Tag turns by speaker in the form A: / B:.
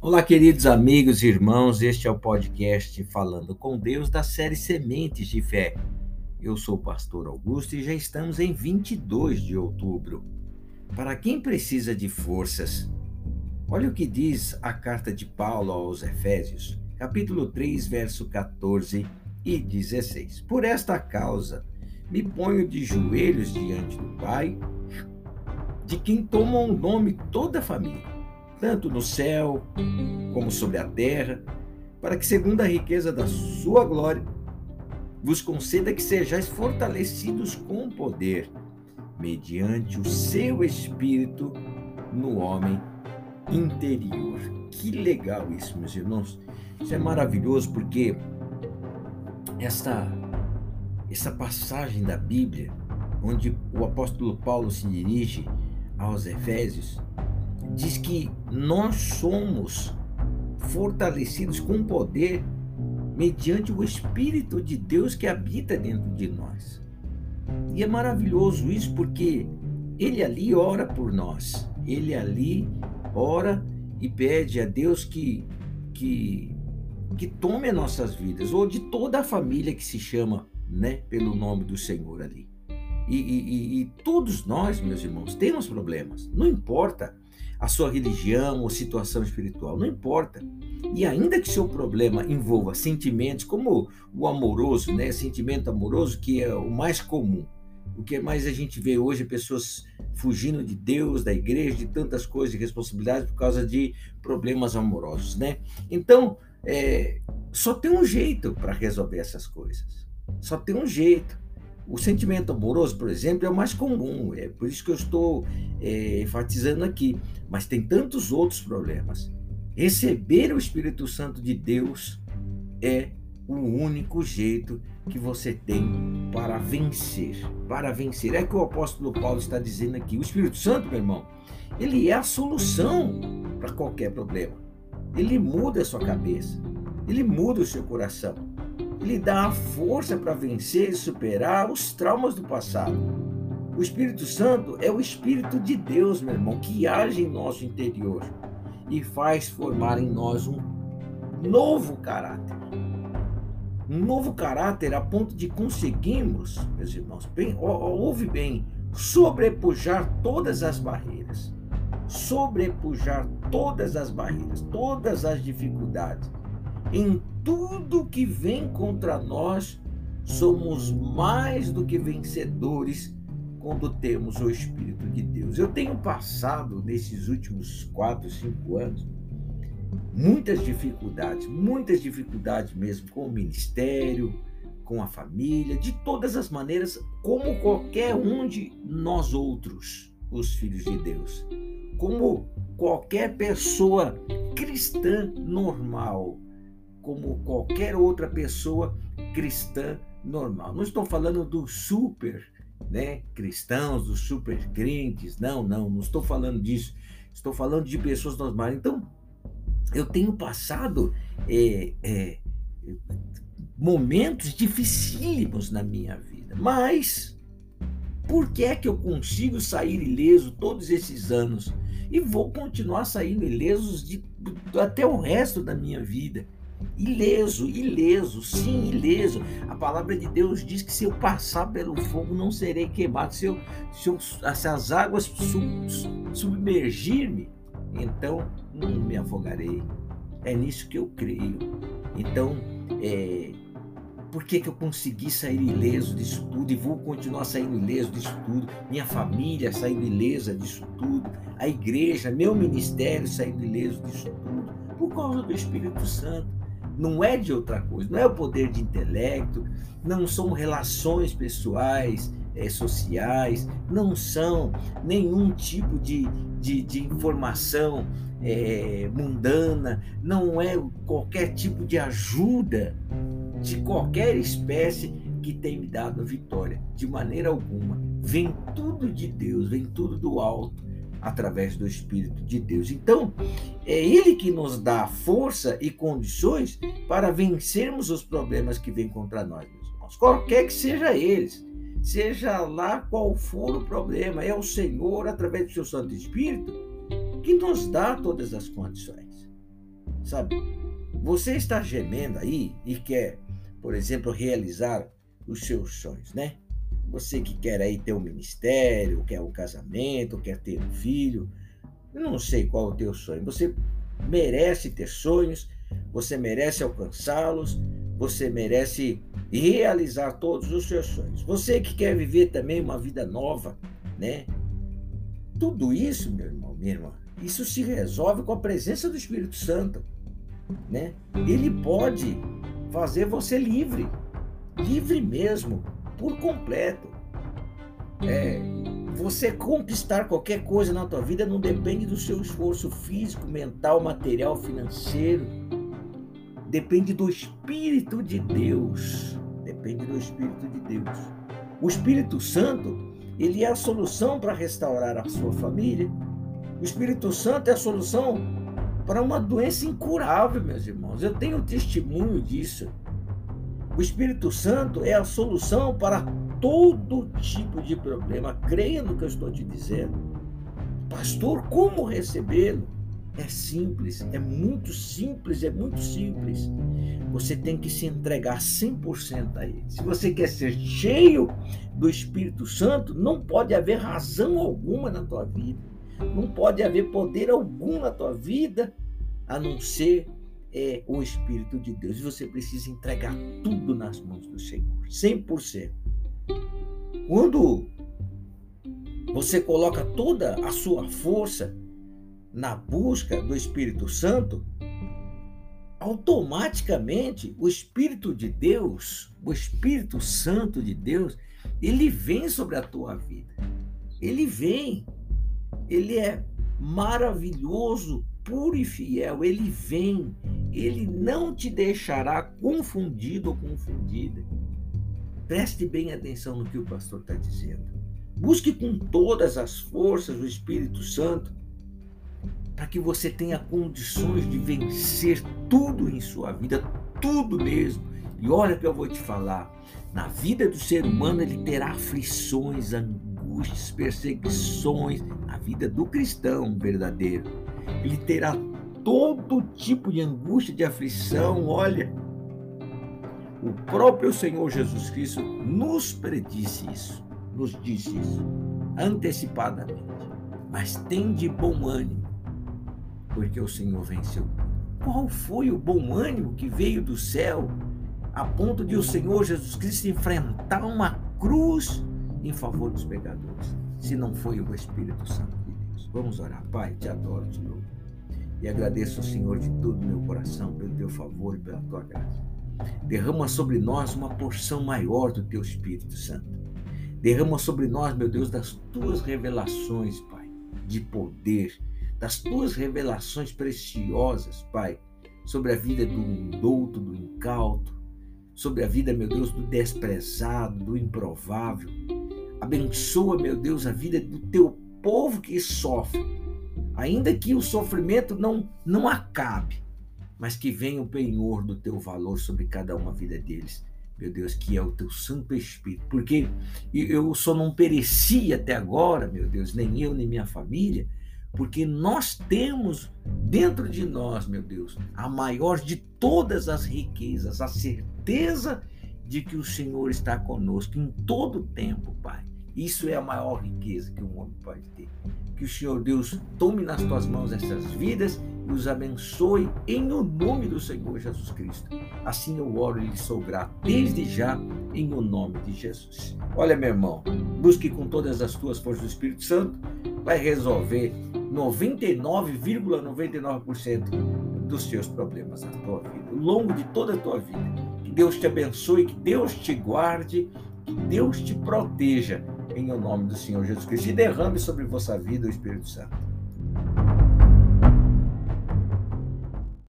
A: Olá, queridos amigos e irmãos, este é o podcast Falando com Deus da série Sementes de Fé. Eu sou o pastor Augusto e já estamos em 22 de outubro. Para quem precisa de forças, olha o que diz a carta de Paulo aos Efésios, capítulo 3, verso 14 e 16. Por esta causa, me ponho de joelhos diante do Pai, de quem toma o nome toda a família tanto no céu como sobre a terra, para que, segundo a riqueza da sua glória, vos conceda que sejais fortalecidos com poder, mediante o seu espírito no homem interior. Que legal isso, meus irmãos. Isso é maravilhoso porque essa essa passagem da Bíblia, onde o apóstolo Paulo se dirige aos Efésios, diz que nós somos fortalecidos com poder mediante o Espírito de Deus que habita dentro de nós. E é maravilhoso isso porque ele ali ora por nós, ele ali ora e pede a Deus que, que, que tome as nossas vidas, ou de toda a família que se chama né, pelo nome do Senhor ali. E, e, e todos nós, meus irmãos, temos problemas, não importa a sua religião ou situação espiritual, não importa. E ainda que seu problema envolva sentimentos como o amoroso, né, sentimento amoroso que é o mais comum. O que mais a gente vê hoje pessoas fugindo de Deus, da igreja, de tantas coisas e responsabilidades por causa de problemas amorosos, né? Então, é, só tem um jeito para resolver essas coisas. Só tem um jeito. O sentimento amoroso, por exemplo, é o mais comum, é por isso que eu estou é, enfatizando aqui. Mas tem tantos outros problemas. Receber o Espírito Santo de Deus é o único jeito que você tem para vencer. Para vencer. É que o apóstolo Paulo está dizendo aqui. O Espírito Santo, meu irmão, ele é a solução para qualquer problema. Ele muda a sua cabeça. Ele muda o seu coração lhe dá a força para vencer e superar os traumas do passado. O Espírito Santo é o Espírito de Deus, meu irmão, que age em nosso interior e faz formar em nós um novo caráter. Um novo caráter a ponto de conseguirmos, meus irmãos, bem, ouve bem, sobrepujar todas as barreiras. Sobrepujar todas as barreiras, todas as dificuldades em tudo que vem contra nós, somos mais do que vencedores quando temos o Espírito de Deus. Eu tenho passado nesses últimos quatro, cinco anos muitas dificuldades, muitas dificuldades mesmo com o ministério, com a família, de todas as maneiras, como qualquer um de nós outros, os filhos de Deus, como qualquer pessoa cristã normal como qualquer outra pessoa cristã normal. Não estou falando dos super né, cristãos, dos super crentes, não, não, não estou falando disso. Estou falando de pessoas normais. Então, eu tenho passado é, é, momentos dificílimos na minha vida, mas por que é que eu consigo sair ileso todos esses anos e vou continuar saindo ilesos de, até o resto da minha vida? Ileso, ileso, sim, ileso. A palavra de Deus diz que se eu passar pelo fogo não serei queimado. Se, eu, se, eu, se as águas sub, submergir-me, então não me afogarei. É nisso que eu creio. Então, é, por que, que eu consegui sair ileso disso tudo e vou continuar saindo ileso disso tudo? Minha família saindo ilesa disso tudo, a igreja, meu ministério saindo ileso disso tudo, por causa do Espírito Santo não é de outra coisa, não é o poder de intelecto, não são relações pessoais, é, sociais, não são nenhum tipo de, de, de informação é, mundana, não é qualquer tipo de ajuda de qualquer espécie que tem me dado a vitória, de maneira alguma. Vem tudo de Deus, vem tudo do alto através do Espírito de Deus. Então, é Ele que nos dá força e condições para vencermos os problemas que vêm contra nós, meus irmãos, qualquer que seja eles. Seja lá qual for o problema, é o Senhor, através do seu Santo Espírito, que nos dá todas as condições. sabe? Você está gemendo aí e quer, por exemplo, realizar os seus sonhos, né? Você que quer aí ter um ministério, quer um casamento, quer ter um filho, eu não sei qual é o teu sonho. Você merece ter sonhos, você merece alcançá-los, você merece realizar todos os seus sonhos. Você que quer viver também uma vida nova, né? Tudo isso, meu irmão, minha irmã, isso se resolve com a presença do Espírito Santo, né? Ele pode fazer você livre, livre mesmo, por completo. É, você conquistar qualquer coisa na tua vida não depende do seu esforço físico, mental, material, financeiro. Depende do Espírito de Deus. Depende do Espírito de Deus. O Espírito Santo, ele é a solução para restaurar a sua família. O Espírito Santo é a solução para uma doença incurável, meus irmãos. Eu tenho testemunho disso. O Espírito Santo é a solução para todo tipo de problema. Creia no que eu estou te dizendo. Pastor, como recebê-lo? É simples, é muito simples, é muito simples. Você tem que se entregar 100% a Ele. Se você quer ser cheio do Espírito Santo, não pode haver razão alguma na tua vida. Não pode haver poder algum na tua vida a não ser é o Espírito de Deus. E você precisa entregar tudo nas mãos do Senhor, 100%. Quando você coloca toda a sua força na busca do Espírito Santo, automaticamente o Espírito de Deus, o Espírito Santo de Deus, ele vem sobre a tua vida. Ele vem. Ele é maravilhoso, puro e fiel. Ele vem ele não te deixará confundido ou confundida. Preste bem atenção no que o pastor está dizendo. Busque com todas as forças o Espírito Santo para que você tenha condições de vencer tudo em sua vida, tudo mesmo. E olha que eu vou te falar: na vida do ser humano ele terá aflições, angústias, perseguições. Na vida do cristão verdadeiro, ele terá todo tipo de angústia, de aflição. Olha, o próprio Senhor Jesus Cristo nos predisse isso, nos disse isso antecipadamente. Mas tem de bom ânimo, porque o Senhor venceu. Qual foi o bom ânimo que veio do céu a ponto de o Senhor Jesus Cristo enfrentar uma cruz em favor dos pecadores, se não foi o Espírito Santo de Deus? Vamos orar, Pai, te adoro, te louvo. E agradeço ao Senhor de todo o meu coração pelo teu favor e pela tua graça. Derrama sobre nós uma porção maior do teu Espírito Santo. Derrama sobre nós, meu Deus, das tuas revelações, Pai, de poder, das tuas revelações preciosas, Pai, sobre a vida do douto, do incauto, sobre a vida, meu Deus, do desprezado, do improvável. Abençoa, meu Deus, a vida do teu povo que sofre ainda que o sofrimento não, não acabe, mas que venha o penhor do teu valor sobre cada uma vida deles. Meu Deus, que é o teu Santo Espírito. Porque eu só não pereci até agora, meu Deus, nem eu, nem minha família, porque nós temos dentro de nós, meu Deus, a maior de todas as riquezas, a certeza de que o Senhor está conosco em todo o tempo, Pai. Isso é a maior riqueza que um homem pode ter que o Senhor Deus tome nas tuas mãos essas vidas e os abençoe em o nome do Senhor Jesus Cristo. Assim eu oro e lhe sou grato desde já em o nome de Jesus. Olha, meu irmão, busque com todas as tuas forças do Espírito Santo, vai resolver 99,99% ,99 dos teus problemas na tua vida, ao longo de toda a tua vida. Que Deus te abençoe, que Deus te guarde, que Deus te proteja em o nome do Senhor Jesus Cristo e derrame sobre vossa vida o Espírito Santo.